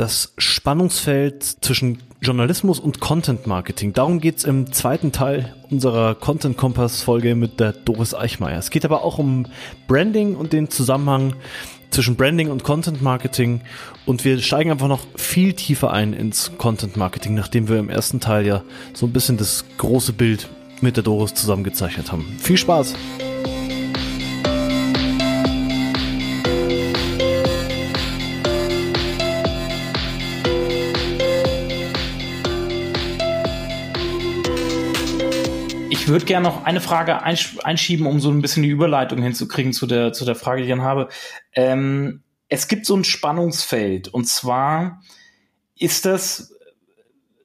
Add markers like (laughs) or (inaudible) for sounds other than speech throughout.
Das Spannungsfeld zwischen Journalismus und Content Marketing. Darum geht's im zweiten Teil unserer Content Kompass Folge mit der Doris Eichmeier. Es geht aber auch um Branding und den Zusammenhang zwischen Branding und Content Marketing und wir steigen einfach noch viel tiefer ein ins Content Marketing, nachdem wir im ersten Teil ja so ein bisschen das große Bild mit der Doris zusammengezeichnet haben. Viel Spaß! Würde gerne noch eine Frage einschieben, um so ein bisschen die Überleitung hinzukriegen zu der, zu der Frage, die ich dann habe. Ähm, es gibt so ein Spannungsfeld und zwar ist das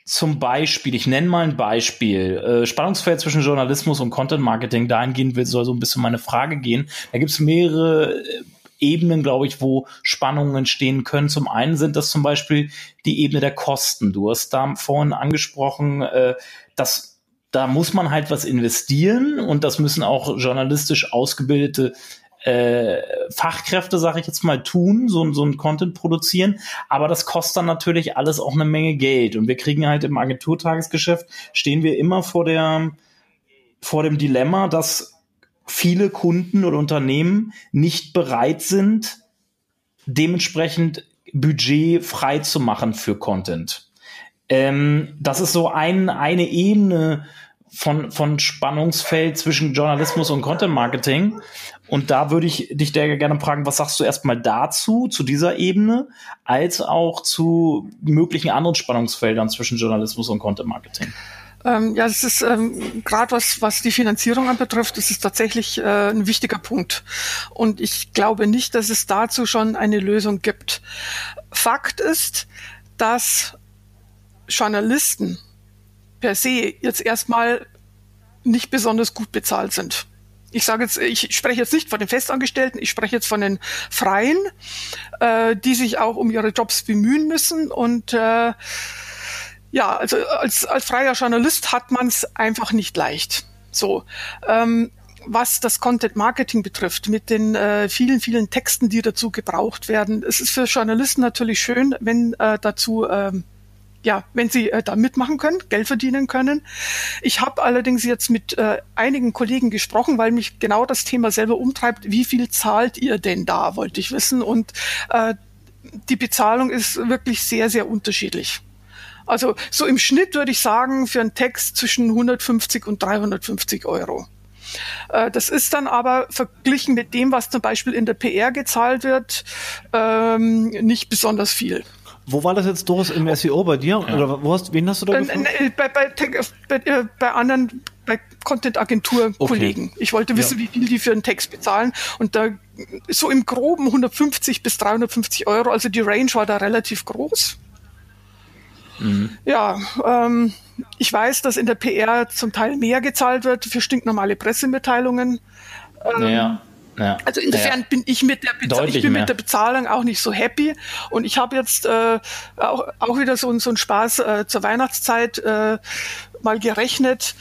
zum Beispiel, ich nenne mal ein Beispiel, äh, Spannungsfeld zwischen Journalismus und Content Marketing, dahingehend soll so ein bisschen meine Frage gehen. Da gibt es mehrere äh, Ebenen, glaube ich, wo Spannungen entstehen können. Zum einen sind das zum Beispiel die Ebene der Kosten. Du hast da vorhin angesprochen, äh, dass da muss man halt was investieren und das müssen auch journalistisch ausgebildete äh, Fachkräfte, sage ich jetzt mal, tun, so, so ein Content produzieren. Aber das kostet dann natürlich alles auch eine Menge Geld. Und wir kriegen halt im Agenturtagesgeschäft, stehen wir immer vor der, vor dem Dilemma, dass viele Kunden oder Unternehmen nicht bereit sind, dementsprechend Budget frei zu machen für Content. Ähm, das ist so ein, eine Ebene, von, von Spannungsfeld zwischen Journalismus und Content Marketing. Und da würde ich dich gerne fragen, was sagst du erstmal dazu, zu dieser Ebene, als auch zu möglichen anderen Spannungsfeldern zwischen Journalismus und Content Marketing? Ähm, ja, das ist ähm, gerade was, was die Finanzierung anbetrifft, das ist tatsächlich äh, ein wichtiger Punkt. Und ich glaube nicht, dass es dazu schon eine Lösung gibt. Fakt ist, dass Journalisten per se jetzt erstmal nicht besonders gut bezahlt sind. Ich sage jetzt, ich spreche jetzt nicht von den Festangestellten, ich spreche jetzt von den Freien, äh, die sich auch um ihre Jobs bemühen müssen. Und äh, ja, also als, als freier Journalist hat man es einfach nicht leicht. So. Ähm, was das Content Marketing betrifft, mit den äh, vielen, vielen Texten, die dazu gebraucht werden. Es ist für Journalisten natürlich schön, wenn äh, dazu ähm, ja, wenn sie äh, da mitmachen können, Geld verdienen können. Ich habe allerdings jetzt mit äh, einigen Kollegen gesprochen, weil mich genau das Thema selber umtreibt. Wie viel zahlt ihr denn da, wollte ich wissen. Und äh, die Bezahlung ist wirklich sehr, sehr unterschiedlich. Also so im Schnitt würde ich sagen, für einen Text zwischen 150 und 350 Euro. Äh, das ist dann aber verglichen mit dem, was zum Beispiel in der PR gezahlt wird, ähm, nicht besonders viel. Wo war das jetzt, Doris, im SEO bei dir? Ja. Oder wo hast, wen hast du da äh, gefragt? Äh, bei, bei, bei, äh, bei anderen, bei Content-Agentur-Kollegen. Okay. Ich wollte wissen, ja. wie viel die für einen Text bezahlen. Und da so im Groben 150 bis 350 Euro. Also die Range war da relativ groß. Mhm. Ja, ähm, ich weiß, dass in der PR zum Teil mehr gezahlt wird für stinknormale Pressemitteilungen. Ähm, ja. Ja. Also insofern ja. bin ich mit der Bezahlung, ich bin mit der Bezahlung auch nicht so happy. Und ich habe jetzt äh, auch, auch wieder so, so einen Spaß äh, zur Weihnachtszeit äh, mal gerechnet,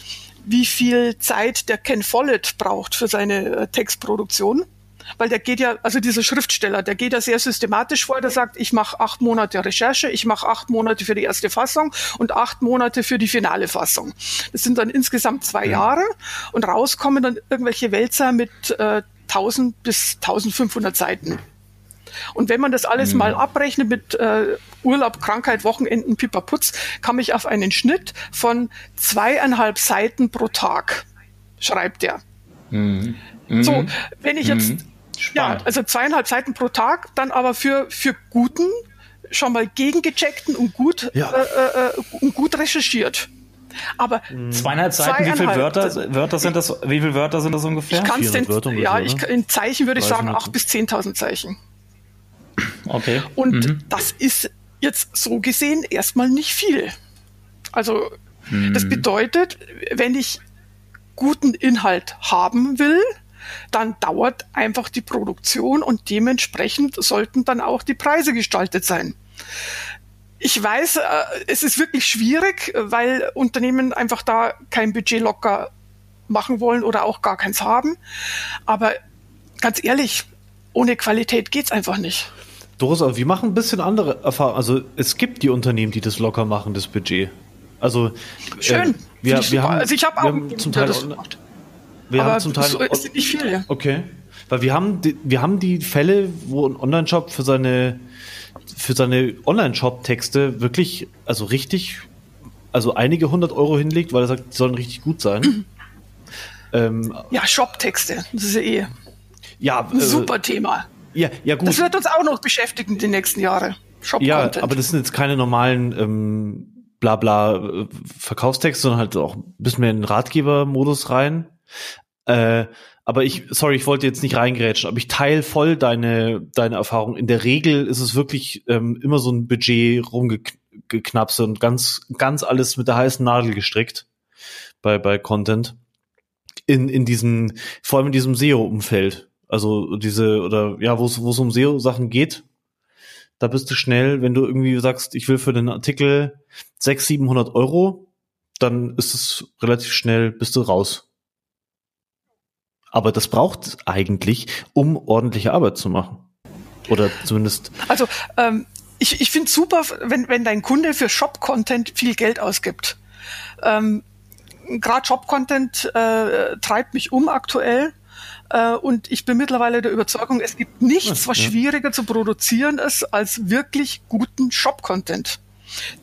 wie viel Zeit der Ken Follett braucht für seine äh, Textproduktion. Weil der geht ja, also dieser Schriftsteller, der geht ja sehr systematisch vor, der sagt, ich mache acht Monate Recherche, ich mache acht Monate für die erste Fassung und acht Monate für die finale Fassung. Das sind dann insgesamt zwei ja. Jahre und rauskommen dann irgendwelche Wälzer mit äh, 1000 bis 1500 Seiten. Und wenn man das alles mhm. mal abrechnet mit äh, Urlaub, Krankheit, Wochenenden, Pipaputz, kam ich auf einen Schnitt von zweieinhalb Seiten pro Tag, schreibt er. Mhm. So, wenn ich jetzt, mhm. ja, also zweieinhalb Seiten pro Tag, dann aber für, für guten, schon mal gegengecheckten und gut, ja. äh, äh, und gut recherchiert. Aber zweieinhalb Seiten, wie viele Wörter, Wörter sind das? Wie viele Wörter sind das ungefähr? Ich kann es denn, ja, ich, in Zeichen würde ich sagen acht bis zehntausend Zeichen. Okay. Und mhm. das ist jetzt so gesehen erstmal nicht viel. Also mhm. das bedeutet, wenn ich guten Inhalt haben will, dann dauert einfach die Produktion und dementsprechend sollten dann auch die Preise gestaltet sein. Ich weiß, äh, es ist wirklich schwierig, weil Unternehmen einfach da kein Budget locker machen wollen oder auch gar keins haben. Aber ganz ehrlich, ohne Qualität geht's einfach nicht. Doris, aber wir machen ein bisschen andere Erfahrungen. Also es gibt die Unternehmen, die das locker machen, das Budget. Also schön. Äh, wir, wir haben, also ich habe auch zum Teil das gemacht. Wir aber haben zum Teil so ist nicht viel. Ja. Okay. Weil wir haben die, wir haben die Fälle, wo ein Online-Shop für seine für seine Online-Shop-Texte wirklich, also richtig, also einige hundert Euro hinlegt, weil er sagt, die sollen richtig gut sein. (clears throat) Ähm, ja, Shop-Texte, das ist ja eh ja, ein äh, super Thema. Ja, ja, gut. Das wird uns auch noch beschäftigen die nächsten Jahre. Ja, aber das sind jetzt keine normalen ähm, Blabla äh, Verkaufstexte, sondern halt auch ein bisschen mehr in den Ratgeber-Modus rein. Äh, aber ich, sorry, ich wollte jetzt nicht reingrätschen, aber ich teile voll deine, deine Erfahrung. In der Regel ist es wirklich ähm, immer so ein Budget rumgeknapse und ganz, ganz alles mit der heißen Nadel gestrickt bei, bei Content. In, in diesen, vor allem in diesem SEO-Umfeld. Also diese, oder ja, wo es wo es um SEO-Sachen geht, da bist du schnell, wenn du irgendwie sagst, ich will für den Artikel 600, 700 Euro, dann ist es relativ schnell, bist du raus. Aber das braucht eigentlich, um ordentliche Arbeit zu machen. Oder zumindest. Also ähm, ich, ich finde super, wenn, wenn dein Kunde für Shop-Content viel Geld ausgibt. Ähm, Gerade Shop-Content äh, treibt mich um aktuell. Äh, und ich bin mittlerweile der Überzeugung, es gibt nichts, was schwieriger zu produzieren ist, als wirklich guten Shop-Content.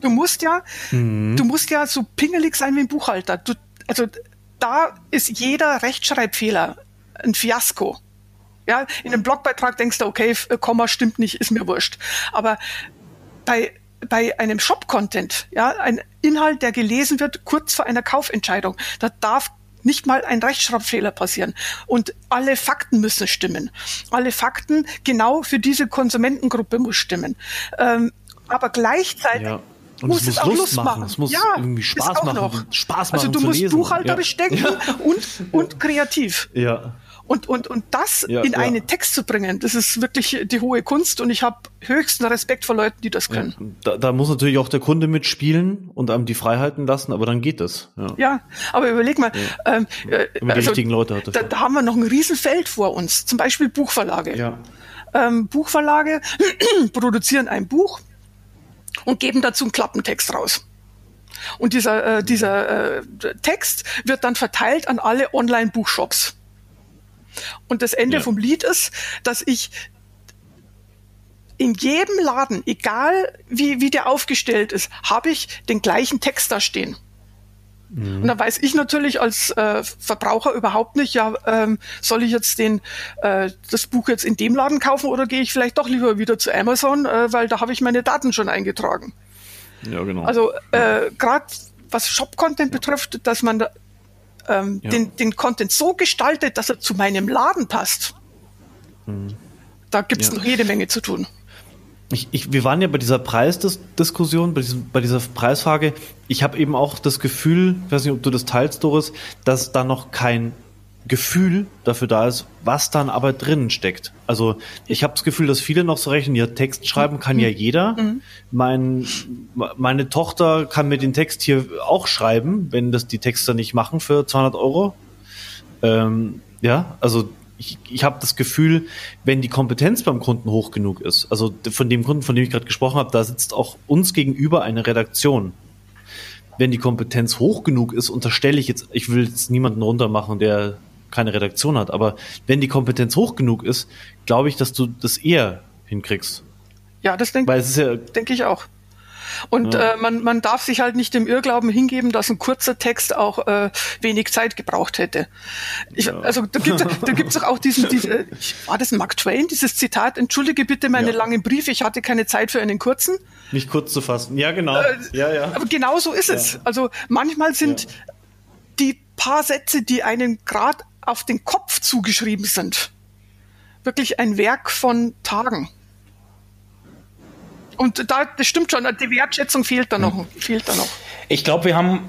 Du musst ja, mhm. du musst ja so pingelig sein wie ein Buchhalter. Du, also da ist jeder Rechtschreibfehler ein Fiasko. Ja, in einem Blogbeitrag denkst du, okay, Komma stimmt nicht, ist mir wurscht. Aber bei bei einem Shop-Content, ja, ein Inhalt, der gelesen wird kurz vor einer Kaufentscheidung, da darf nicht mal ein Rechtschreibfehler passieren. Und alle Fakten müssen stimmen. Alle Fakten genau für diese Konsumentengruppe muss stimmen. Ähm, aber gleichzeitig ja. Und muss es, muss auch Lust, Lust machen. machen. Es muss ja, irgendwie Spaß machen. Noch. Spaß machen. Also du musst lesen. buchhalterisch ja. denken und, und kreativ. Ja. Und, und, und das ja, in einen Text zu bringen, das ist wirklich die hohe Kunst und ich habe höchsten Respekt vor Leuten, die das können. Da, da, muss natürlich auch der Kunde mitspielen und einem die Freiheiten lassen, aber dann geht das. Ja, aber überleg mal, ähm, äh, Wenn man die also, richtigen Leute hat. Da, da, haben wir noch ein Riesenfeld vor uns, zum Beispiel Buchverlage. Ja. Ähm, Buchverlage (clears throat) produzieren ein Buch, und geben dazu einen Klappentext raus. Und dieser, äh, dieser äh, Text wird dann verteilt an alle Online-Buchshops. Und das Ende ja. vom Lied ist, dass ich in jedem Laden, egal wie, wie der aufgestellt ist, habe ich den gleichen Text da stehen. Mhm. Und dann weiß ich natürlich als äh, Verbraucher überhaupt nicht, ja, ähm, soll ich jetzt den, äh, das Buch jetzt in dem Laden kaufen oder gehe ich vielleicht doch lieber wieder zu Amazon, äh, weil da habe ich meine Daten schon eingetragen. Ja, genau. Also äh, gerade was Shop-Content ja. betrifft, dass man da, ähm, ja. den, den Content so gestaltet, dass er zu meinem Laden passt. Mhm. Da gibt es ja. noch jede Menge zu tun ich, ich, wir waren ja bei dieser Preisdiskussion, bei, diesem, bei dieser Preisfrage. Ich habe eben auch das Gefühl, ich weiß nicht, ob du das teilst, Doris, dass da noch kein Gefühl dafür da ist, was dann aber drinnen steckt. Also ich habe das Gefühl, dass viele noch so rechnen, ja, Text schreiben kann ja jeder. Mhm. Mein, meine Tochter kann mir den Text hier auch schreiben, wenn das die Texter nicht machen für 200 Euro. Ähm, ja, also ich, ich habe das Gefühl, wenn die Kompetenz beim Kunden hoch genug ist, also von dem Kunden, von dem ich gerade gesprochen habe, da sitzt auch uns gegenüber eine Redaktion. Wenn die Kompetenz hoch genug ist, unterstelle ich jetzt, ich will jetzt niemanden runtermachen, der keine Redaktion hat, aber wenn die Kompetenz hoch genug ist, glaube ich, dass du das eher hinkriegst. Ja, das denke ja, denk ich auch. Und ja. äh, man, man darf sich halt nicht dem Irrglauben hingeben, dass ein kurzer Text auch äh, wenig Zeit gebraucht hätte. Ich, ja. Also da gibt es (laughs) da gibt's auch diesen, diese, war das Mark Twain, dieses Zitat, entschuldige bitte meine ja. langen Briefe, ich hatte keine Zeit für einen kurzen. Nicht kurz zu fassen, ja genau. Äh, ja, ja. Aber genau so ist es. Also manchmal sind die paar Sätze, die einen gerade auf den Kopf zugeschrieben sind, wirklich ein Werk von Tagen. Und da, das stimmt schon, die Wertschätzung fehlt da noch. Fehlt da noch. Ich glaube, wir haben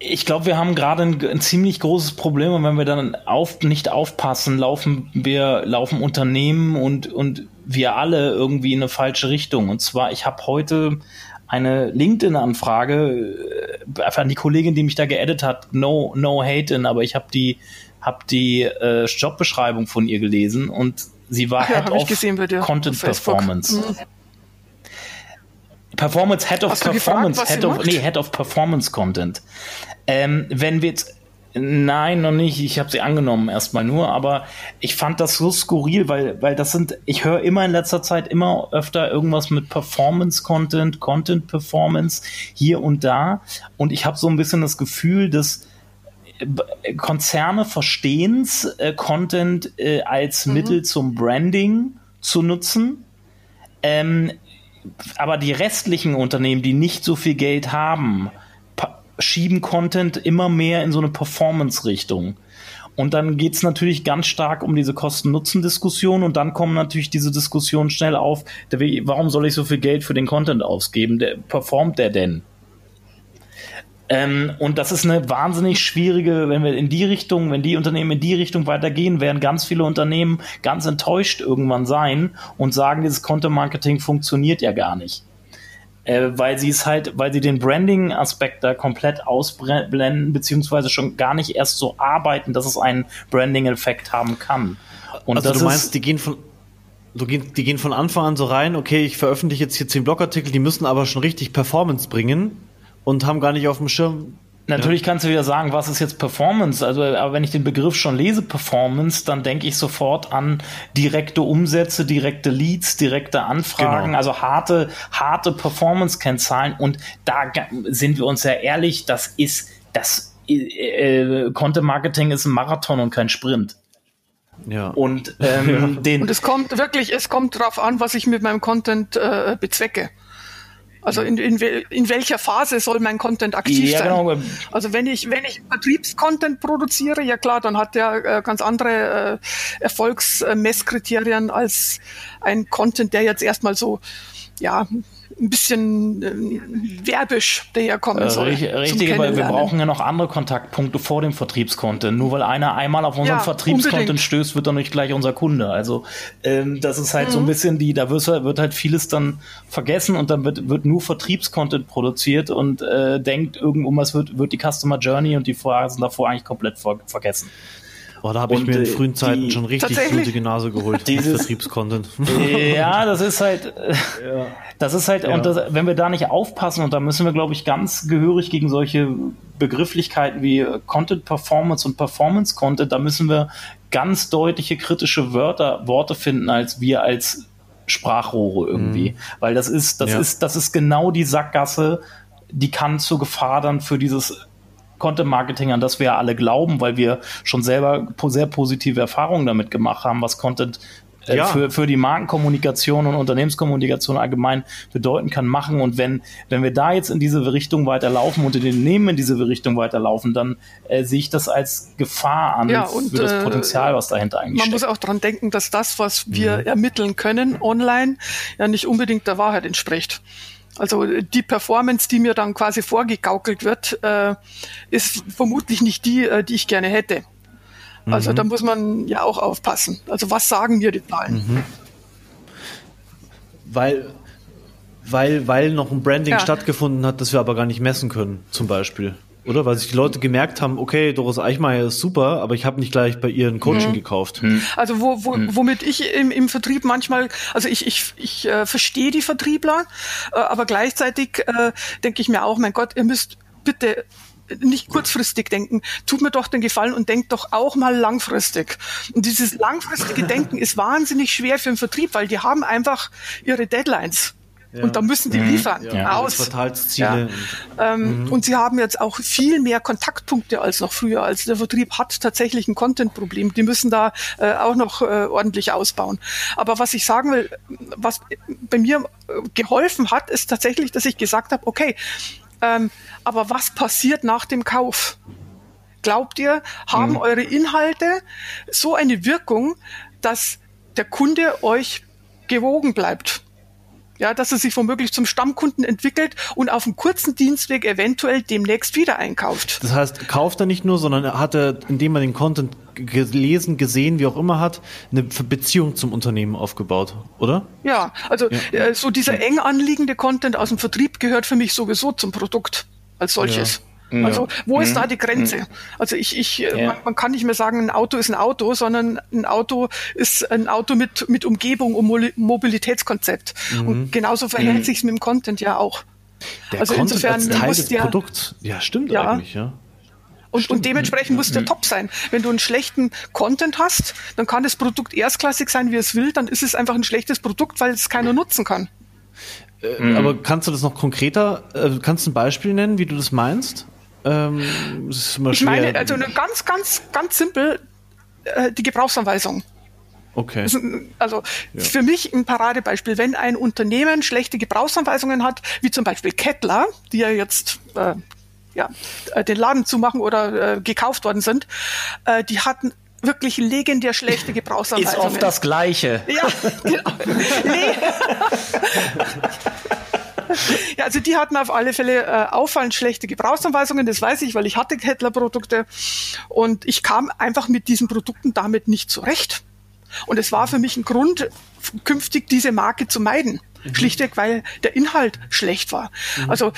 ich glaube, wir haben gerade ein, ein, ziemlich großes Problem und wenn wir dann auf, nicht aufpassen, laufen wir, laufen Unternehmen und, und wir alle irgendwie in eine falsche Richtung. Und zwar, ich habe heute eine LinkedIn-Anfrage äh, an die Kollegin, die mich da geedit hat, no, no hate in, aber ich habe die, hab die äh, Jobbeschreibung von ihr gelesen und sie war ja, Head of gesehen, Content Performance. Mhm. Performance, Head of Performance, gefragt, Head of, nee, Head of Performance Content. Ähm, wenn wir jetzt Nein, noch nicht. Ich habe sie angenommen erstmal nur, aber ich fand das so skurril, weil, weil das sind, ich höre immer in letzter Zeit immer öfter irgendwas mit Performance-Content, Content-Performance hier und da. Und ich habe so ein bisschen das Gefühl, dass äh, Konzerne verstehen es, äh, Content äh, als mhm. Mittel zum Branding zu nutzen. Ähm, aber die restlichen Unternehmen, die nicht so viel Geld haben, schieben Content immer mehr in so eine Performance-Richtung. Und dann geht es natürlich ganz stark um diese Kosten-Nutzen-Diskussion und dann kommen natürlich diese Diskussionen schnell auf, warum soll ich so viel Geld für den Content ausgeben? Der, performt der denn? Ähm, und das ist eine wahnsinnig schwierige, wenn wir in die Richtung, wenn die Unternehmen in die Richtung weitergehen, werden ganz viele Unternehmen ganz enttäuscht irgendwann sein und sagen, dieses Content-Marketing funktioniert ja gar nicht. Äh, weil sie es halt, weil sie den Branding-Aspekt da komplett ausblenden, beziehungsweise schon gar nicht erst so arbeiten, dass es einen Branding-Effekt haben kann. Und also du meinst, die gehen von Du gehen, die gehen von Anfang an so rein, okay, ich veröffentliche jetzt hier zehn Blogartikel, die müssen aber schon richtig Performance bringen und haben gar nicht auf dem Schirm. Natürlich kannst du wieder sagen, was ist jetzt Performance? Also, aber wenn ich den Begriff schon lese, Performance, dann denke ich sofort an direkte Umsätze, direkte Leads, direkte Anfragen, genau. also harte, harte Performance-Kennzahlen. Und da sind wir uns ja ehrlich, das ist, das äh, äh, Content Marketing ist ein Marathon und kein Sprint. Ja. Und, ähm, (laughs) ja. Den und es kommt wirklich, es kommt drauf an, was ich mit meinem Content äh, bezwecke. Also in, in, in welcher Phase soll mein Content aktiv ja, sein? Genau. Also wenn ich, wenn ich Vertriebscontent produziere, ja klar, dann hat der äh, ganz andere äh, Erfolgsmesskriterien als ein Content, der jetzt erstmal so ja, ein bisschen äh, werbisch daherkommen äh, soll. Richtig, aber wir brauchen ja noch andere Kontaktpunkte vor dem Vertriebscontent. Nur weil einer einmal auf unseren ja, Vertriebscontent stößt, wird er nicht gleich unser Kunde. Also ähm, das ist halt mhm. so ein mhm. bisschen die, da wird, halt vieles dann vergessen und dann wird, wird nur Vertriebscontent produziert und äh, denkt irgendwas wird, wird die Customer Journey und die Phasen davor eigentlich komplett ver vergessen. Oh, da habe ich mir in äh, frühen Zeiten schon richtig blutige Nase geholt. (laughs) Dieses Vertriebscontent. (laughs) Ja, das ist halt, (laughs) ja. das ist halt, ja. und das, wenn wir da nicht aufpassen, und da müssen wir, glaube ich, ganz gehörig gegen solche Begrifflichkeiten wie Content Performance und Performance Content, da müssen wir ganz deutliche kritische Wörter, Worte finden, als wir als Sprachrohre irgendwie. Mhm. Weil das ist, das ja. ist, das ist genau die Sackgasse, die kann zur Gefahr dann für dieses Content Marketing, an das wir ja alle glauben, weil wir schon selber sehr positive Erfahrungen damit gemacht haben, was Content äh, ja. für, für die Markenkommunikation und Unternehmenskommunikation allgemein bedeuten kann, machen. Und wenn, wenn wir da jetzt in diese Richtung weiterlaufen und in den Unternehmen in diese Richtung weiterlaufen, dann äh, sehe ich das als Gefahr an ja, und, für das äh, Potenzial, was dahinter eigentlich Man steckt. muss auch dran denken, dass das, was wir mhm. ermitteln können online, ja nicht unbedingt der Wahrheit entspricht. Also die Performance, die mir dann quasi vorgegaukelt wird, äh, ist vermutlich nicht die, äh, die ich gerne hätte. Also mhm. da muss man ja auch aufpassen. Also was sagen mir die Zahlen? Mhm. Weil, weil, weil noch ein Branding ja. stattgefunden hat, das wir aber gar nicht messen können, zum Beispiel oder? Weil sich die Leute gemerkt haben, okay, Doris Eichmeier ist super, aber ich habe nicht gleich bei ihr ein Coaching mhm. gekauft. Mhm. Also wo, wo, mhm. womit ich im, im Vertrieb manchmal, also ich, ich, ich äh, verstehe die Vertriebler, äh, aber gleichzeitig äh, denke ich mir auch, mein Gott, ihr müsst bitte nicht kurzfristig denken. Tut mir doch den Gefallen und denkt doch auch mal langfristig. Und dieses langfristige (laughs) Denken ist wahnsinnig schwer für den Vertrieb, weil die haben einfach ihre Deadlines. Ja. Und da müssen die mhm. liefern ja. aus. Quartalsziele. Ja. Ähm, mhm. Und sie haben jetzt auch viel mehr Kontaktpunkte als noch früher. Also der Vertrieb hat tatsächlich ein Content-Problem. Die müssen da äh, auch noch äh, ordentlich ausbauen. Aber was ich sagen will, was bei mir äh, geholfen hat, ist tatsächlich, dass ich gesagt habe, okay, ähm, aber was passiert nach dem Kauf? Glaubt ihr, haben mhm. eure Inhalte so eine Wirkung, dass der Kunde euch gewogen bleibt? Ja, dass er sich womöglich zum Stammkunden entwickelt und auf einem kurzen Dienstweg eventuell demnächst wieder einkauft. Das heißt, kauft er nicht nur, sondern hat er, indem er den Content gelesen, gesehen, wie auch immer hat, eine Beziehung zum Unternehmen aufgebaut, oder? Ja, also ja. Äh, so dieser eng anliegende Content aus dem Vertrieb gehört für mich sowieso zum Produkt als solches. Ja. Also wo ist da mhm. die Grenze? Mhm. Also ich, ich äh, ja. man, man, kann nicht mehr sagen, ein Auto ist ein Auto, sondern ein Auto ist ein Auto mit, mit Umgebung und Mobilitätskonzept. Mhm. Und genauso verhält mhm. sich es mit dem Content ja auch. Der also Content insofern als Teil des ja, Produkts. Ja, stimmt ja. eigentlich, ja. Und, und dementsprechend muss der top sein. Wenn du einen schlechten Content hast, dann kann das Produkt erstklassig sein, wie es will, dann ist es einfach ein schlechtes Produkt, weil es keiner nutzen kann. Äh, mhm. Aber kannst du das noch konkreter, äh, kannst du ein Beispiel nennen, wie du das meinst? Ähm, das ist immer ich schwer. meine, also eine ganz, ganz, ganz simpel, äh, die Gebrauchsanweisung. Okay. Also ja. für mich ein Paradebeispiel, wenn ein Unternehmen schlechte Gebrauchsanweisungen hat, wie zum Beispiel Kettler, die ja jetzt äh, ja, äh, den Laden zumachen oder äh, gekauft worden sind, äh, die hatten wirklich legendär schlechte Gebrauchsanweisungen. Ist oft das Gleiche. Ja, genau. (laughs) (laughs) (laughs) ja, also die hatten auf alle Fälle äh, auffallend schlechte Gebrauchsanweisungen, das weiß ich, weil ich hatte Kettler-Produkte und ich kam einfach mit diesen Produkten damit nicht zurecht. Und es war für mich ein Grund, künftig diese Marke zu meiden. Mhm. Schlichtweg, weil der Inhalt schlecht war. Mhm. Also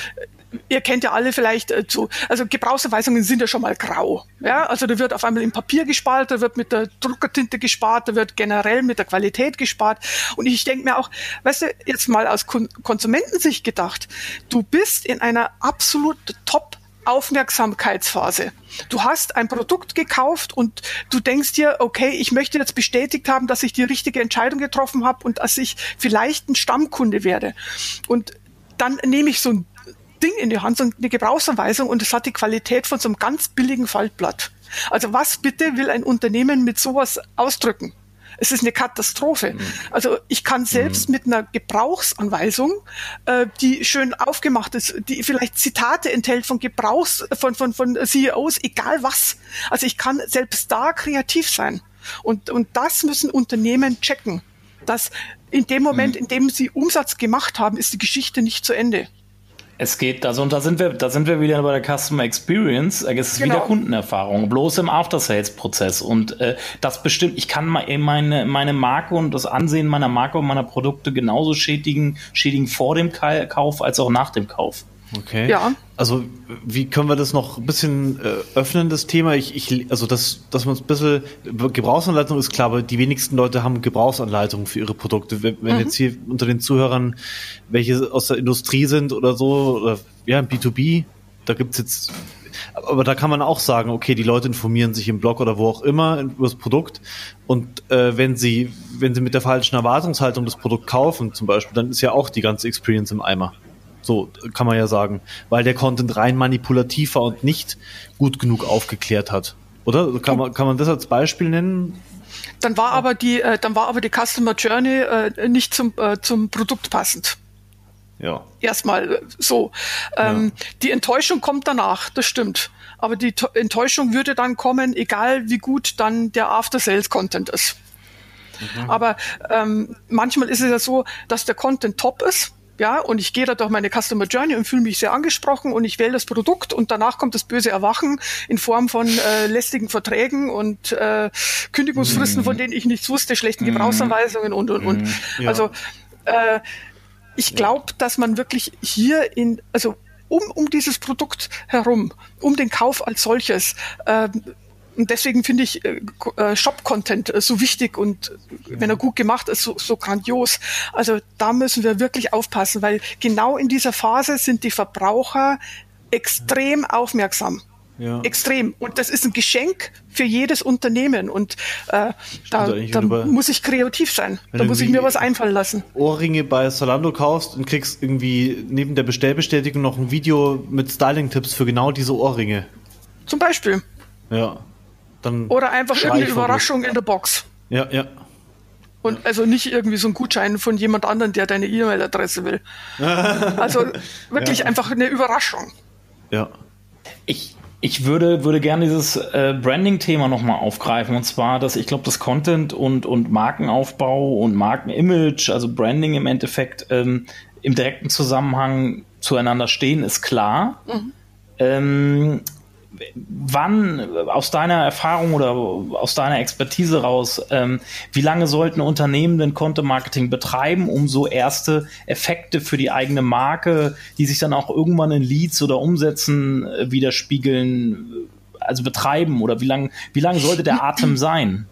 ihr kennt ja alle vielleicht äh, zu, also Gebrauchsanweisungen sind ja schon mal grau. Ja, also da wird auf einmal im Papier gespart, da wird mit der Druckertinte gespart, da wird generell mit der Qualität gespart. Und ich denke mir auch, weißt du, jetzt mal aus Kon Konsumentensicht gedacht, du bist in einer absolut top Aufmerksamkeitsphase. Du hast ein Produkt gekauft und du denkst dir, okay, ich möchte jetzt bestätigt haben, dass ich die richtige Entscheidung getroffen habe und dass ich vielleicht ein Stammkunde werde. Und dann nehme ich so ein Ding in die Hand, so eine Gebrauchsanweisung und es hat die Qualität von so einem ganz billigen Faltblatt. Also was bitte will ein Unternehmen mit sowas ausdrücken? Es ist eine Katastrophe. Mhm. Also ich kann selbst mhm. mit einer Gebrauchsanweisung, äh, die schön aufgemacht ist, die vielleicht Zitate enthält von Gebrauchs, von, von, von CEOs, egal was. Also ich kann selbst da kreativ sein. Und, und das müssen Unternehmen checken. Dass in dem Moment, mhm. in dem sie Umsatz gemacht haben, ist die Geschichte nicht zu Ende. Es geht, also und da sind wir, da sind wir wieder bei der Customer Experience. Es ist genau. wieder Kundenerfahrung, bloß im After-Sales-Prozess. Und äh, das bestimmt, ich kann meine, meine Marke und das Ansehen meiner Marke und meiner Produkte genauso schädigen, schädigen vor dem Kauf als auch nach dem Kauf. Okay. Ja. Also wie können wir das noch ein bisschen äh, öffnen, das Thema? Ich, ich, also dass, dass man es ein bisschen, Gebrauchsanleitung ist klar, aber die wenigsten Leute haben Gebrauchsanleitungen für ihre Produkte. Wenn, wenn mhm. jetzt hier unter den Zuhörern welche aus der Industrie sind oder so, oder ja, B2B, da gibt's jetzt, aber da kann man auch sagen, okay, die Leute informieren sich im Blog oder wo auch immer über das Produkt und äh, wenn sie, wenn sie mit der falschen Erwartungshaltung das Produkt kaufen zum Beispiel, dann ist ja auch die ganze Experience im Eimer. So kann man ja sagen, weil der Content rein manipulativ war und nicht gut genug aufgeklärt hat. Oder kann man, kann man das als Beispiel nennen? Dann war aber die, äh, dann war aber die Customer Journey äh, nicht zum, äh, zum Produkt passend. Ja. Erstmal äh, so. Ähm, ja. Die Enttäuschung kommt danach, das stimmt. Aber die Enttäuschung würde dann kommen, egal wie gut dann der After-Sales-Content ist. Mhm. Aber ähm, manchmal ist es ja so, dass der Content top ist ja, und ich gehe da durch meine Customer Journey und fühle mich sehr angesprochen und ich wähle das Produkt und danach kommt das böse Erwachen in Form von äh, lästigen Verträgen und äh, Kündigungsfristen, mm. von denen ich nichts wusste, schlechten mhm. Gebrauchsanweisungen und und und. Mm. Ja. Also äh, ich glaube, dass man wirklich hier in, also um, um dieses Produkt herum, um den Kauf als solches, äh, und deswegen finde ich äh, äh, Shop-Content äh, so wichtig und wenn er gut gemacht ist, so, so grandios. Also da müssen wir wirklich aufpassen, weil genau in dieser Phase sind die Verbraucher extrem aufmerksam. Ja. Extrem. Und das ist ein Geschenk für jedes Unternehmen. Und äh, da, da muss ich kreativ sein. Da muss ich mir was einfallen lassen. Ohrringe bei Salando kaufst und kriegst irgendwie neben der Bestellbestätigung noch ein Video mit Styling-Tipps für genau diese Ohrringe. Zum Beispiel. Ja. Dann Oder einfach irgendeine Überraschung in der Box. Ja, ja. Und also nicht irgendwie so ein Gutschein von jemand anderem, der deine E-Mail-Adresse will. (laughs) also wirklich ja. einfach eine Überraschung. Ja. Ich, Ich würde, würde gerne dieses äh, Branding-Thema nochmal aufgreifen. Und zwar, dass ich glaube, das Content und, und Markenaufbau und Markenimage, also Branding im Endeffekt, ähm, im direkten Zusammenhang zueinander stehen, ist klar. Mhm. Ähm, wann, aus deiner Erfahrung oder aus deiner Expertise raus, ähm, wie lange sollten Unternehmen denn Content Marketing betreiben, um so erste Effekte für die eigene Marke, die sich dann auch irgendwann in Leads oder Umsätzen äh, widerspiegeln, äh, also betreiben? Oder wie lang, wie lang sollte der Atem sein?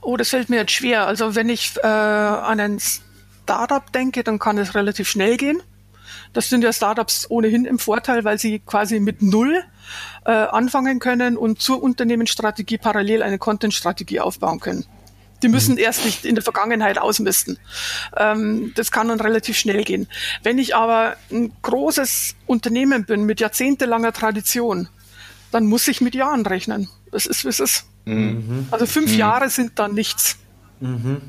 Oh, das fällt mir jetzt schwer. Also wenn ich äh, an ein Startup denke, dann kann es relativ schnell gehen. Das sind ja Startups ohnehin im Vorteil, weil sie quasi mit Null äh, anfangen können und zur Unternehmensstrategie parallel eine Content-Strategie aufbauen können. Die müssen mhm. erst nicht in der Vergangenheit ausmisten. Ähm, das kann dann relativ schnell gehen. Wenn ich aber ein großes Unternehmen bin mit jahrzehntelanger Tradition, dann muss ich mit Jahren rechnen. Das ist, wie es ist. Mhm. Also fünf mhm. Jahre sind dann nichts. Mhm.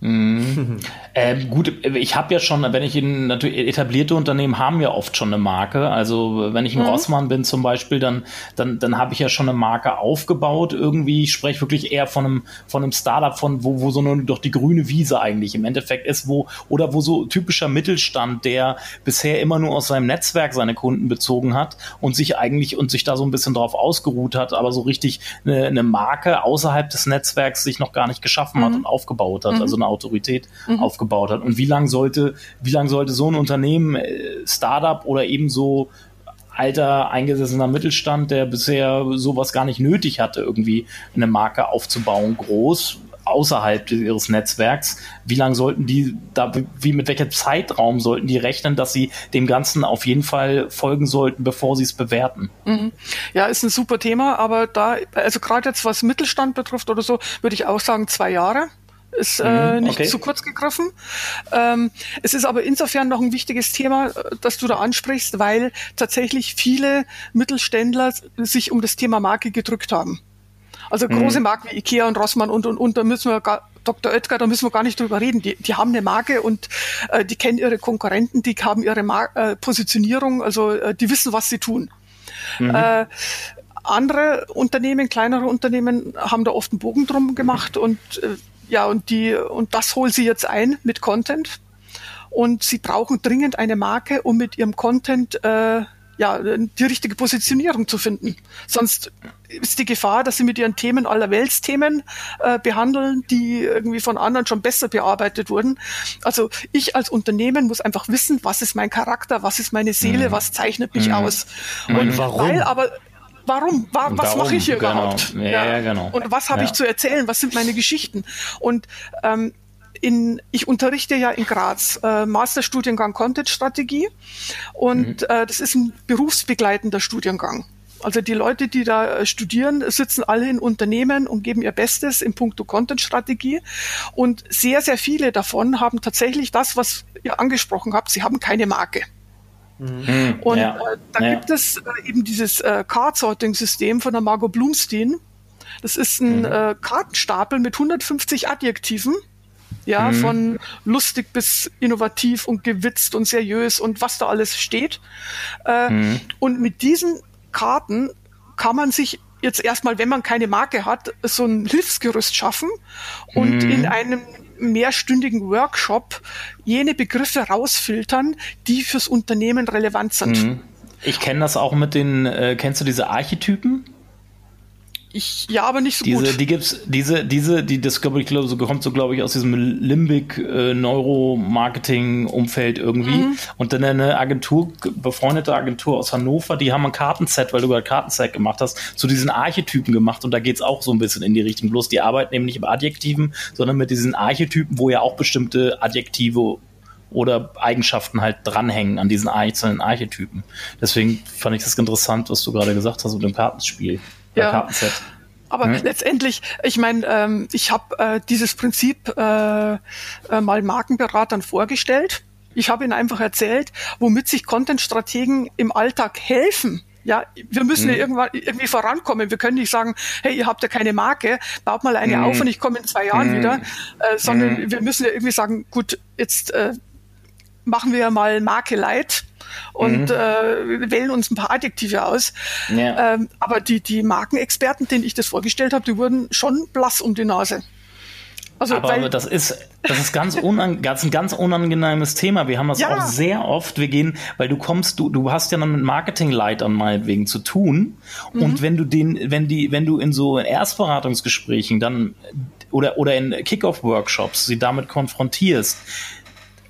Mhm. ähm, gut, ich habe ja schon, wenn ich in natürlich etablierte Unternehmen haben ja oft schon eine Marke. Also wenn ich ein mhm. Rossmann bin zum Beispiel, dann dann dann habe ich ja schon eine Marke aufgebaut. Irgendwie ich spreche wirklich eher von einem von einem Startup, von wo wo so nur doch die grüne Wiese eigentlich im Endeffekt ist, wo oder wo so typischer Mittelstand, der bisher immer nur aus seinem Netzwerk seine Kunden bezogen hat und sich eigentlich und sich da so ein bisschen drauf ausgeruht hat, aber so richtig eine, eine Marke außerhalb des Netzwerks sich noch gar nicht geschaffen mhm. hat und aufgebaut hat. Mhm. Also eine Autorität mhm. aufgebaut hat. Und wie lange sollte, wie lange sollte so ein Unternehmen, äh, Startup oder ebenso alter, eingesessener Mittelstand, der bisher sowas gar nicht nötig hatte, irgendwie eine Marke aufzubauen, groß, außerhalb ihres Netzwerks. Wie lange sollten die da, wie mit welchem Zeitraum sollten die rechnen, dass sie dem Ganzen auf jeden Fall folgen sollten, bevor sie es bewerten? Mhm. Ja, ist ein super Thema, aber da, also gerade jetzt was Mittelstand betrifft oder so, würde ich auch sagen zwei Jahre ist äh, mhm, nicht okay. zu kurz gegriffen. Ähm, es ist aber insofern noch ein wichtiges Thema, äh, das du da ansprichst, weil tatsächlich viele Mittelständler sich um das Thema Marke gedrückt haben. Also mhm. große Marken wie Ikea und Rossmann und, und, und, da müssen wir gar, Dr. Oetker, da müssen wir gar nicht drüber reden. Die, die haben eine Marke und äh, die kennen ihre Konkurrenten, die haben ihre Mar äh, Positionierung, also äh, die wissen, was sie tun. Mhm. Äh, andere Unternehmen, kleinere Unternehmen haben da oft einen Bogen drum gemacht und äh, ja, und die, und das holen sie jetzt ein mit Content. Und sie brauchen dringend eine Marke, um mit ihrem Content äh, ja, die richtige Positionierung zu finden. Sonst ist die Gefahr, dass sie mit ihren Themen aller Weltsthemen äh, behandeln, die irgendwie von anderen schon besser bearbeitet wurden. Also ich als Unternehmen muss einfach wissen, was ist mein Charakter, was ist meine Seele, mhm. was zeichnet mich mhm. aus. Und, Und warum? Weil aber warum? Wa was mache ich hier genau. überhaupt? Ja, ja. ja, genau. Und was habe ich zu erzählen? Was sind meine Geschichten? Und ähm, in, ich unterrichte ja in Graz äh, Masterstudiengang Content Strategie und mhm. äh, das ist ein berufsbegleitender Studiengang. Also die Leute, die da äh, studieren, sitzen alle in Unternehmen und geben ihr Bestes in puncto Content-Strategie. Und sehr, sehr viele davon haben tatsächlich das, was ihr angesprochen habt. Sie haben keine Marke. Mhm. Und ja. äh, da ja. gibt es äh, eben dieses äh, Card-Sorting-System von der Margot Blumstein. Das ist ein mhm. äh, Kartenstapel mit 150 Adjektiven. Ja, mhm. von lustig bis innovativ und gewitzt und seriös und was da alles steht. Äh, mhm. Und mit diesen Karten kann man sich jetzt erstmal, wenn man keine Marke hat, so ein Hilfsgerüst schaffen und mhm. in einem mehrstündigen Workshop jene Begriffe rausfiltern, die fürs Unternehmen relevant sind. Mhm. Ich kenne das auch mit den, äh, kennst du diese Archetypen? Ich, ja, aber nicht so diese, gut. Die gibt's, diese, diese, die, ich, glaub, so kommt so, glaube ich, aus diesem Limbic äh, irgendwie. Mhm. Und dann eine Agentur, befreundete Agentur aus Hannover, die haben ein Kartenset, weil du gerade Kartenset gemacht hast, zu diesen Archetypen gemacht. Und da geht's auch so ein bisschen in die Richtung. Bloß die arbeiten eben nicht mit Adjektiven, sondern mit diesen Archetypen, wo ja auch bestimmte Adjektive oder Eigenschaften halt dranhängen an diesen einzelnen Archetypen. Deswegen fand ich das interessant, was du gerade gesagt hast mit dem Kartenspiel ja. Kartenset. Aber hm? letztendlich, ich meine, ähm, ich habe äh, dieses Prinzip äh, äh, mal Markenberatern vorgestellt. Ich habe ihnen einfach erzählt, womit sich Content-Strategen im Alltag helfen. Ja, wir müssen hm. ja irgendwann irgendwie vorankommen. Wir können nicht sagen, hey, ihr habt ja keine Marke, baut mal eine hm. auf und ich komme in zwei Jahren hm. wieder, äh, sondern hm. wir müssen ja irgendwie sagen, gut, jetzt äh, machen wir mal Marke Light und mhm. äh, wählen uns ein paar Adjektive aus. Ja. Ähm, aber die, die Markenexperten, denen ich das vorgestellt habe, die wurden schon blass um die Nase. Also, aber, weil, das ist, das ist ganz, unang ganz, ein ganz unangenehmes Thema. Wir haben das ja. auch sehr oft. Wir gehen, weil du kommst, du, du hast ja dann mit Marketingleitern meinetwegen zu tun. Mhm. Und wenn du den, wenn die, wenn du in so Erstberatungsgesprächen dann oder, oder in Kickoff-Workshops sie damit konfrontierst,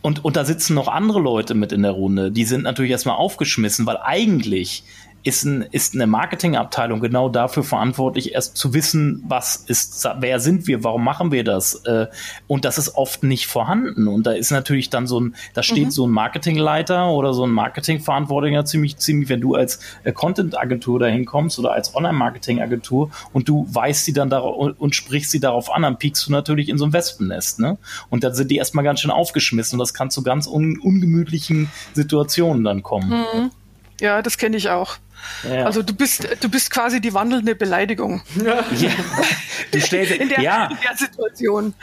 und, und da sitzen noch andere Leute mit in der Runde, die sind natürlich erstmal aufgeschmissen, weil eigentlich ist, ein, ist eine Marketingabteilung genau dafür verantwortlich, erst zu wissen, was ist, wer sind wir, warum machen wir das? Äh, und das ist oft nicht vorhanden. Und da ist natürlich dann so ein, da steht mhm. so ein Marketingleiter oder so ein Marketingverantwortlicher ziemlich, ziemlich, wenn du als äh, Content-Agentur dahin kommst oder als Online-Marketing-Agentur und du weißt sie dann darauf und, und sprichst sie darauf an, dann piekst du natürlich in so ein Wespennest, ne? Und dann sind die erstmal ganz schön aufgeschmissen und das kann zu ganz un ungemütlichen Situationen dann kommen. Mhm. Ja, das kenne ich auch. Ja. Also du bist, du bist quasi die wandelnde Beleidigung. Ja. (laughs) Du stellst, in, der, ja. in der Situation.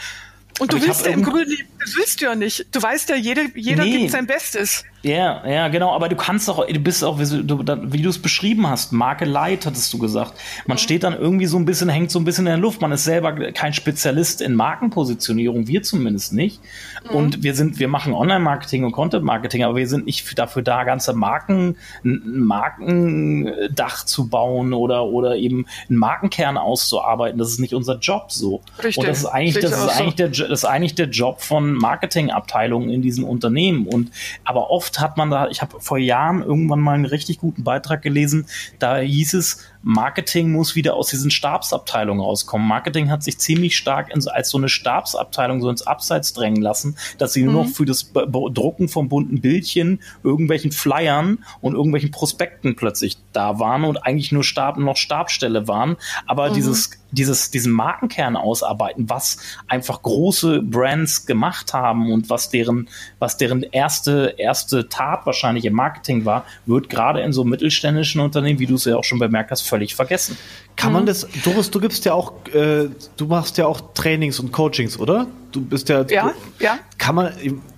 Und du willst im Grunde, das willst du ja nicht. Du weißt ja, jeder, jeder nee. gibt sein Bestes. Ja, ja, genau. Aber du kannst doch, du bist auch, wie du, es beschrieben hast, Marke Light, hattest du gesagt. Man mhm. steht dann irgendwie so ein bisschen, hängt so ein bisschen in der Luft. Man ist selber kein Spezialist in Markenpositionierung, wir zumindest nicht. Mhm. Und wir sind, wir machen Online-Marketing und Content-Marketing, aber wir sind nicht dafür da, ganze Marken, ein Markendach zu bauen oder, oder eben einen Markenkern auszuarbeiten. Das ist nicht unser Job so. Richtig. Und das ist eigentlich, das ist eigentlich der, das ist eigentlich der Job von Marketingabteilungen in diesen Unternehmen. Und, aber oft hat man da, ich habe vor Jahren irgendwann mal einen richtig guten Beitrag gelesen, da hieß es, Marketing muss wieder aus diesen Stabsabteilungen rauskommen. Marketing hat sich ziemlich stark in, als so eine Stabsabteilung so ins Abseits drängen lassen, dass sie mhm. nur noch mhm. für das Drucken von bunten Bildchen, irgendwelchen Flyern und irgendwelchen Prospekten plötzlich da waren und eigentlich nur Stab, noch Stabstelle waren. Aber mhm. dieses, dieses, diesen Markenkern ausarbeiten, was einfach große Brands gemacht haben und was deren, was deren erste, erste Tat wahrscheinlich im Marketing war, wird gerade in so mittelständischen Unternehmen, wie du es ja auch schon bemerkt hast, völlig vergessen. Kann man mhm. das, Doris, du gibst ja auch, äh, du machst ja auch Trainings und Coachings, oder? Du bist ja. Ja, du, ja. Kann man,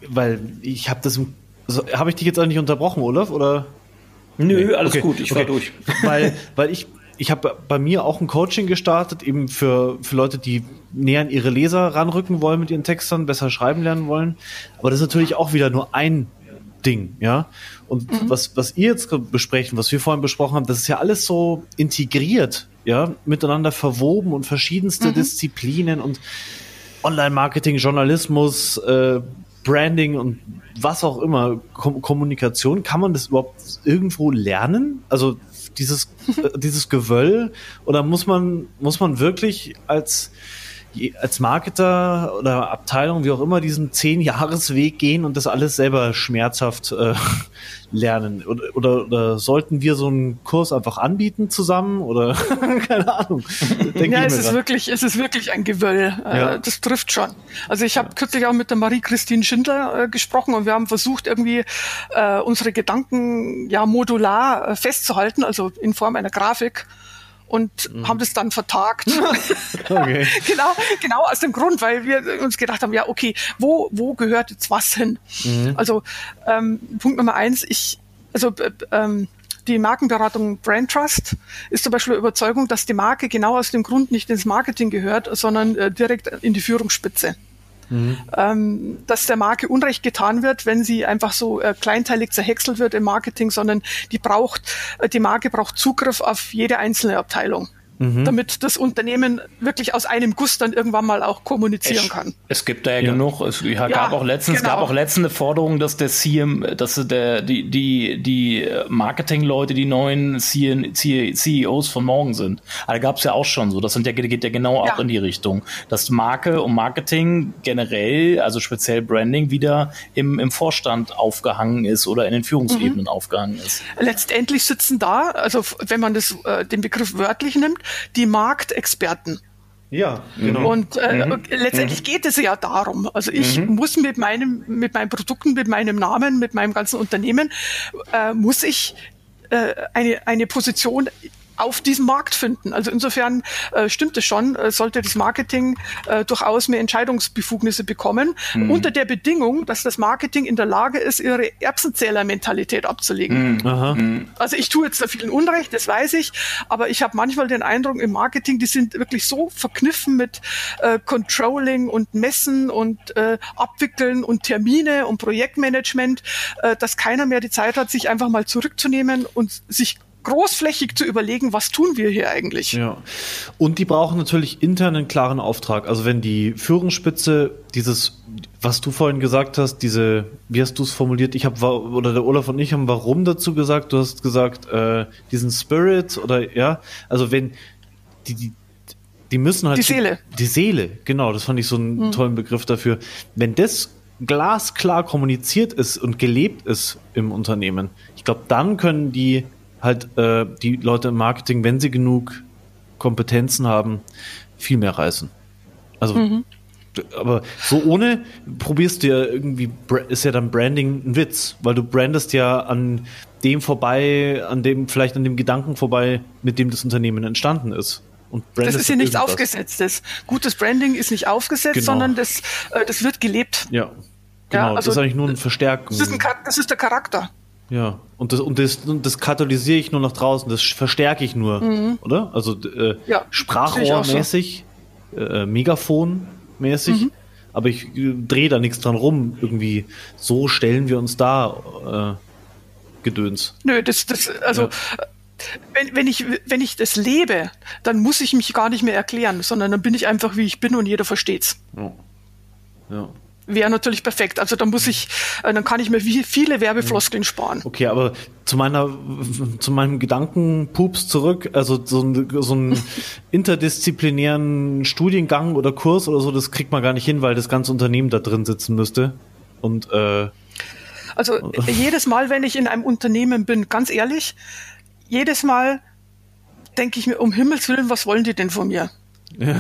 weil ich habe das, also, habe ich dich jetzt eigentlich unterbrochen, Olaf, oder? Nö, alles okay. gut, ich okay. war durch. (laughs) Weil, weil ich, ich habe bei mir auch ein Coaching gestartet, eben für, für Leute, die näher an ihre Leser ranrücken wollen mit ihren Textern, besser schreiben lernen wollen. Aber das ist natürlich auch wieder nur ein Ding, ja. Und mhm. was, was ihr jetzt besprechen, was wir vorhin besprochen haben, das ist ja alles so integriert, ja, miteinander verwoben und verschiedenste mhm. Disziplinen und Online-Marketing, Journalismus, äh, Branding und was auch immer, Kom Kommunikation, kann man das überhaupt irgendwo lernen? Also dieses, äh, dieses Gewöll oder muss man, muss man wirklich als als Marketer oder Abteilung, wie auch immer, diesen zehn-Jahres-Weg gehen und das alles selber schmerzhaft äh, (laughs) lernen? Oder, oder, oder, sollten wir so einen Kurs einfach anbieten zusammen? Oder (laughs) keine Ahnung. ja, es ist, wirklich, es ist wirklich ein Gewöll. Äh, ja. Das trifft schon. Also ich habe kürzlich auch mit der Marie-Christine Schindler äh, gesprochen und wir haben versucht, irgendwie äh, unsere Gedanken ja modular äh, festzuhalten, also in Form einer Grafik und mhm. haben das dann vertagt. (laughs) okay. (laughs) genau, genau aus dem Grund, weil wir uns gedacht haben, ja, okay, wo, wo gehört jetzt was hin? Mhm. Also ähm, Punkt Nummer eins, ich, also äh, ähm, die Markenberatung Brand Trust ist zum Beispiel Überzeugung, dass die Marke genau aus dem Grund nicht ins Marketing gehört, sondern äh, direkt in die Führungsspitze. Mhm. Ähm, dass der Marke Unrecht getan wird, wenn sie einfach so äh, kleinteilig zerhäckselt wird im Marketing, sondern die braucht, äh, die Marke braucht Zugriff auf jede einzelne Abteilung mhm. damit das Unternehmen wirklich aus einem Guss dann irgendwann mal auch kommunizieren es, kann. Es gibt da ja, ja. genug. Es ja, gab auch letztens, genau. gab auch letztens eine Forderung, dass der CM, dass der, die, die, die Marketingleute die neuen CEOs von morgen sind. Also gab es ja auch schon so. Das sind ja, geht ja genau auch in die Richtung, dass Marke und Marketing generell, also speziell Branding, wieder im, im Vorstand aufgehangen ist oder in den Führungsebenen mhm. aufgehangen ist. Letztendlich sitzen da, also wenn man das, äh, den Begriff wörtlich nimmt, die Marktexperten. Ja, genau. Und äh, mhm. letztendlich mhm. geht es ja darum. Also ich mhm. muss mit meinem, mit meinen Produkten, mit meinem Namen, mit meinem ganzen Unternehmen, äh, muss ich äh, eine, eine Position auf diesem Markt finden. Also insofern äh, stimmt es schon, äh, sollte das Marketing äh, durchaus mehr Entscheidungsbefugnisse bekommen, mhm. unter der Bedingung, dass das Marketing in der Lage ist, ihre Erbsenzähler-Mentalität abzulegen. Mhm. mhm. Also ich tue jetzt da vielen Unrecht, das weiß ich, aber ich habe manchmal den Eindruck im Marketing, die sind wirklich so verkniffen mit äh, Controlling und Messen und äh, Abwickeln und Termine und Projektmanagement, äh, dass keiner mehr die Zeit hat, sich einfach mal zurückzunehmen und sich großflächig zu überlegen, was tun wir hier eigentlich. Ja. Und die brauchen natürlich intern einen klaren Auftrag. Also wenn die Führungsspitze dieses, was du vorhin gesagt hast, diese, wie hast du es formuliert? Ich habe oder der Olaf und ich haben warum dazu gesagt. Du hast gesagt äh, diesen Spirit oder ja. Also wenn die, die die müssen halt die Seele. Die Seele, genau. Das fand ich so einen mhm. tollen Begriff dafür. Wenn das glasklar kommuniziert ist und gelebt ist im Unternehmen, ich glaube, dann können die halt äh, die Leute im Marketing, wenn sie genug Kompetenzen haben, viel mehr reißen. Also, mhm. aber so ohne probierst du ja irgendwie, ist ja dann Branding ein Witz, weil du brandest ja an dem vorbei, an dem, vielleicht an dem Gedanken vorbei, mit dem das Unternehmen entstanden ist. Das ist hier nichts Aufgesetztes. Gutes Branding ist nicht aufgesetzt, genau. sondern das, äh, das wird gelebt. Ja, genau. Ja, also, das ist eigentlich nur ein Verstärken. Das ist, ein, das ist der Charakter. Ja, und das, und das, und das katalysiere ich nur nach draußen, das verstärke ich nur, mhm. oder? Also äh, ja, Sprachrohrmäßig, so. äh, Megafon-mäßig, mhm. aber ich äh, drehe da nichts dran rum, irgendwie. So stellen wir uns da äh, Gedöns. Nö, das, das, also ja. wenn, wenn, ich, wenn ich das lebe, dann muss ich mich gar nicht mehr erklären, sondern dann bin ich einfach, wie ich bin und jeder versteht's. Ja. ja wäre natürlich perfekt. Also dann muss ich, äh, dann kann ich mir viele Werbefloskeln sparen. Okay, aber zu meiner, zu meinem Gedankenpups zurück, also so, ein, so einen (laughs) interdisziplinären Studiengang oder Kurs oder so, das kriegt man gar nicht hin, weil das ganze Unternehmen da drin sitzen müsste. Und äh, also (laughs) jedes Mal, wenn ich in einem Unternehmen bin, ganz ehrlich, jedes Mal denke ich mir, um Himmels Willen, was wollen die denn von mir? Ja.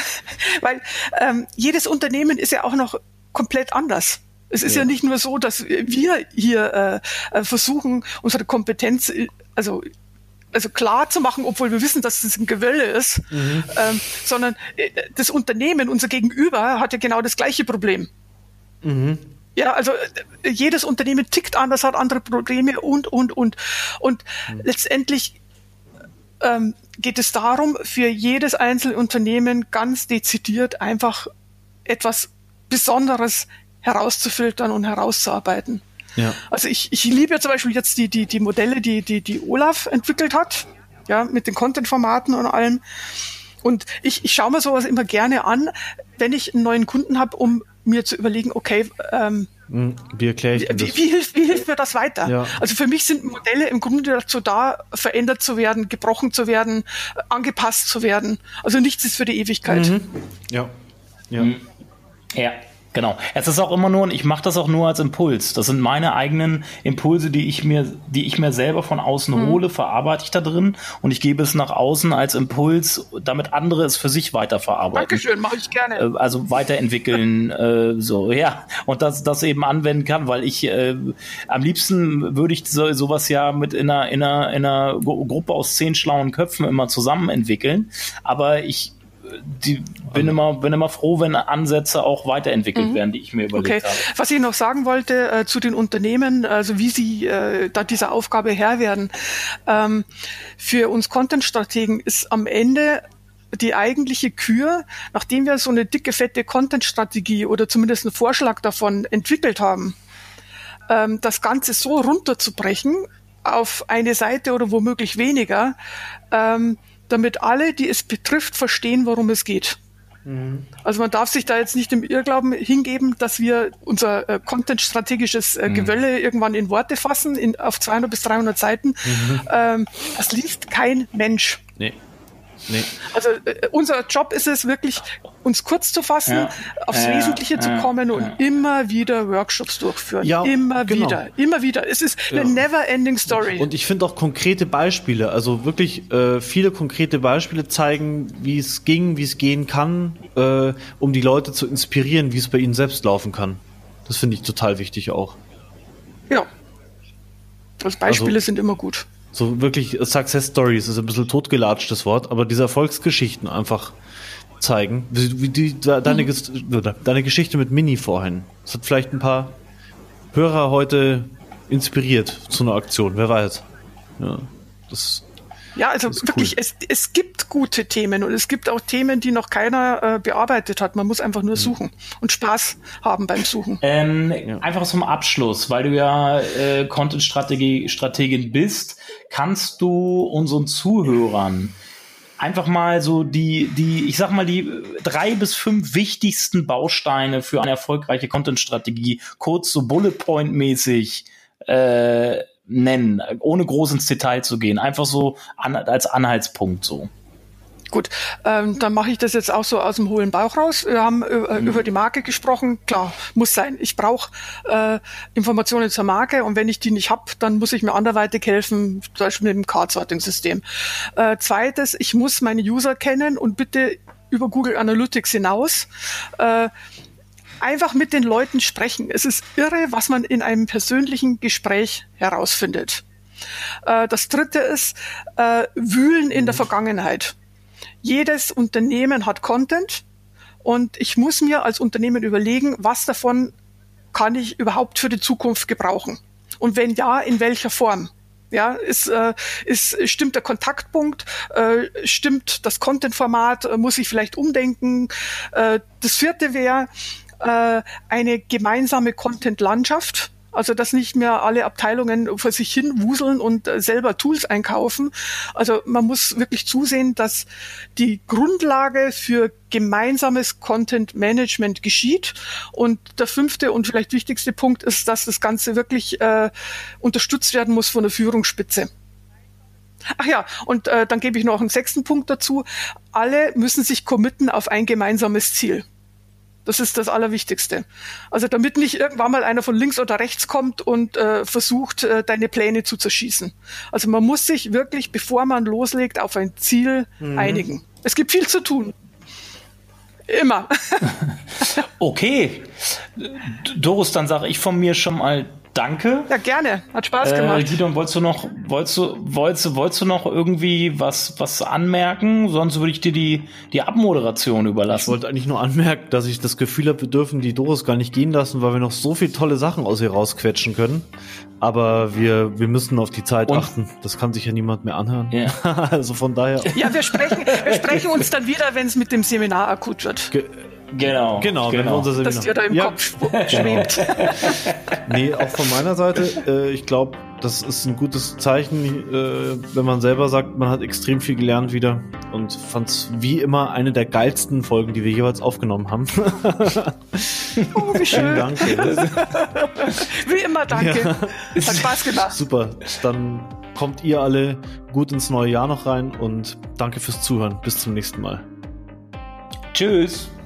(laughs) Weil ähm, jedes Unternehmen ist ja auch noch komplett anders. Es ist ja. ja nicht nur so, dass wir hier äh, äh, versuchen, unsere Kompetenz, äh, also also klar zu machen, obwohl wir wissen, dass es ein Gewölle ist, mhm. ähm, sondern äh, das Unternehmen, unser Gegenüber, hat ja genau das gleiche Problem. Mhm. Ja, also jedes Unternehmen tickt anders, hat andere Probleme und, und, und. Und mhm. letztendlich ähm, geht es darum, für jedes einzelne Unternehmen ganz dezidiert einfach etwas Besonderes herauszufiltern und herauszuarbeiten. Ja. Also ich, ich liebe ja zum Beispiel jetzt die, die, die Modelle, die, die, die Olaf entwickelt hat, ja, mit den Content-Formaten und allem. Und ich, ich schaue mir sowas immer gerne an, wenn ich einen neuen Kunden habe, um mir zu überlegen, okay, ähm, hm, wie erkläre ich wie, das? Wie, hilft, wie hilft mir das weiter? Ja. Also für mich sind Modelle im Grunde dazu da, verändert zu werden, gebrochen zu werden, angepasst zu werden. Also nichts ist für die Ewigkeit. Mhm. Ja. Ja. Mhm. Ja. Genau. Es ist auch immer nur, und ich mache das auch nur als Impuls. Das sind meine eigenen Impulse, die ich mir, die ich mir selber von außen mhm. hole, verarbeite ich da drin und ich gebe es nach außen als Impuls, damit andere es für sich weiterverarbeiten. Dankeschön, mache ich gerne. Äh, also weiterentwickeln, (laughs) äh, so, ja. Und das, das eben anwenden kann, weil ich äh, am liebsten würde ich so, sowas ja mit in einer, in einer, in einer Gruppe aus zehn schlauen Köpfen immer zusammen entwickeln. Aber ich die bin immer, bin immer froh, wenn Ansätze auch weiterentwickelt mhm. werden, die ich mir überlegt okay. habe. Was ich noch sagen wollte äh, zu den Unternehmen, also wie sie äh, da dieser Aufgabe Herr werden. Ähm, für uns Content-Strategen ist am Ende die eigentliche Kür, nachdem wir so eine dicke, fette Content-Strategie oder zumindest einen Vorschlag davon entwickelt haben, ähm, das Ganze so runterzubrechen auf eine Seite oder womöglich weniger, ähm, damit alle, die es betrifft, verstehen, worum es geht. Mhm. Also man darf sich da jetzt nicht im Irrglauben hingeben, dass wir unser äh, Content-strategisches äh, mhm. Gewölle irgendwann in Worte fassen, in, auf 200 bis 300 Seiten. Mhm. Ähm, das liest kein Mensch. Nee. Nee. Also äh, unser Job ist es wirklich, uns kurz zu fassen, ja. aufs ja, Wesentliche ja, zu kommen und immer wieder Workshops durchführen. Ja, immer genau. wieder, immer wieder. Es ist eine never-ending Story. Und ich finde auch konkrete Beispiele, also wirklich äh, viele konkrete Beispiele zeigen, wie es ging, wie es gehen kann, äh, um die Leute zu inspirieren, wie es bei ihnen selbst laufen kann. Das finde ich total wichtig auch. Ja. Also Beispiele also, sind immer gut. So wirklich Success Stories ist ein bisschen totgelatschtes Wort, aber diese Erfolgsgeschichten einfach zeigen. Wie, wie die, deine, mhm. deine Geschichte mit Mini vorhin. Das hat vielleicht ein paar Hörer heute inspiriert zu einer Aktion, wer weiß. Ja, das ja, also wirklich, cool. es, es gibt gute Themen und es gibt auch Themen, die noch keiner äh, bearbeitet hat. Man muss einfach nur mhm. suchen und Spaß haben beim Suchen. Ähm, ja. Einfach zum Abschluss, weil du ja äh, Content-Strategin bist, kannst du unseren Zuhörern einfach mal so die, die, ich sag mal, die drei bis fünf wichtigsten Bausteine für eine erfolgreiche Content-Strategie, kurz so Bullet Point-mäßig äh, nennen, ohne groß ins Detail zu gehen. Einfach so an, als Anhaltspunkt so. Gut, ähm, dann mache ich das jetzt auch so aus dem hohlen Bauch raus. Wir haben äh, mhm. über die Marke gesprochen. Klar, muss sein. Ich brauche äh, Informationen zur Marke und wenn ich die nicht habe, dann muss ich mir anderweitig helfen, zum Beispiel mit dem Card-Sorting-System. Äh, zweites, ich muss meine User kennen und bitte über Google Analytics hinaus. Äh, einfach mit den Leuten sprechen. Es ist irre, was man in einem persönlichen Gespräch herausfindet. Äh, das dritte ist äh, Wühlen in der mhm. Vergangenheit. Jedes Unternehmen hat Content und ich muss mir als Unternehmen überlegen, was davon kann ich überhaupt für die Zukunft gebrauchen? Und wenn ja, in welcher Form? Ja, ist, äh, ist, stimmt der Kontaktpunkt, äh, stimmt das Content-Format, äh, muss ich vielleicht umdenken. Äh, das vierte wäre, äh, eine gemeinsame Content-Landschaft. Also dass nicht mehr alle Abteilungen vor sich hin wuseln und äh, selber Tools einkaufen. Also man muss wirklich zusehen, dass die Grundlage für gemeinsames Content Management geschieht. Und der fünfte und vielleicht wichtigste Punkt ist, dass das Ganze wirklich äh, unterstützt werden muss von der Führungsspitze. Ach ja, und äh, dann gebe ich noch einen sechsten Punkt dazu. Alle müssen sich committen auf ein gemeinsames Ziel. Das ist das Allerwichtigste. Also damit nicht irgendwann mal einer von links oder rechts kommt und äh, versucht, äh, deine Pläne zu zerschießen. Also man muss sich wirklich, bevor man loslegt, auf ein Ziel mhm. einigen. Es gibt viel zu tun. Immer. (laughs) okay. Doris, dann sage ich von mir schon mal danke. Ja, gerne. Hat Spaß äh, gemacht. Äh, wolltest du noch, wolltest du, wolltest, wolltest du noch irgendwie was, was anmerken? Sonst würde ich dir die, die Abmoderation überlassen. Ich wollte eigentlich nur anmerken, dass ich das Gefühl habe, wir dürfen die Doris gar nicht gehen lassen, weil wir noch so viele tolle Sachen aus ihr rausquetschen können. Aber wir, wir müssen auf die Zeit Und? achten. Das kann sich ja niemand mehr anhören. Ja. (laughs) also von daher. Ja, wir sprechen, wir sprechen uns dann wieder, wenn es mit dem Seminar akut wird. Ge Genau. Genau, genau. Wenn Dass dir da im ja. Kopf schwebt. (laughs) (laughs) nee, auch von meiner Seite, äh, ich glaube, das ist ein gutes Zeichen, äh, wenn man selber sagt, man hat extrem viel gelernt wieder und fand es wie immer eine der geilsten Folgen, die wir jeweils aufgenommen haben. (laughs) oh, wie schön. Vielen Dank. (laughs) wie immer, danke. Ja. Hat Spaß gemacht. Super. Dann kommt ihr alle gut ins neue Jahr noch rein und danke fürs Zuhören. Bis zum nächsten Mal. Tschüss.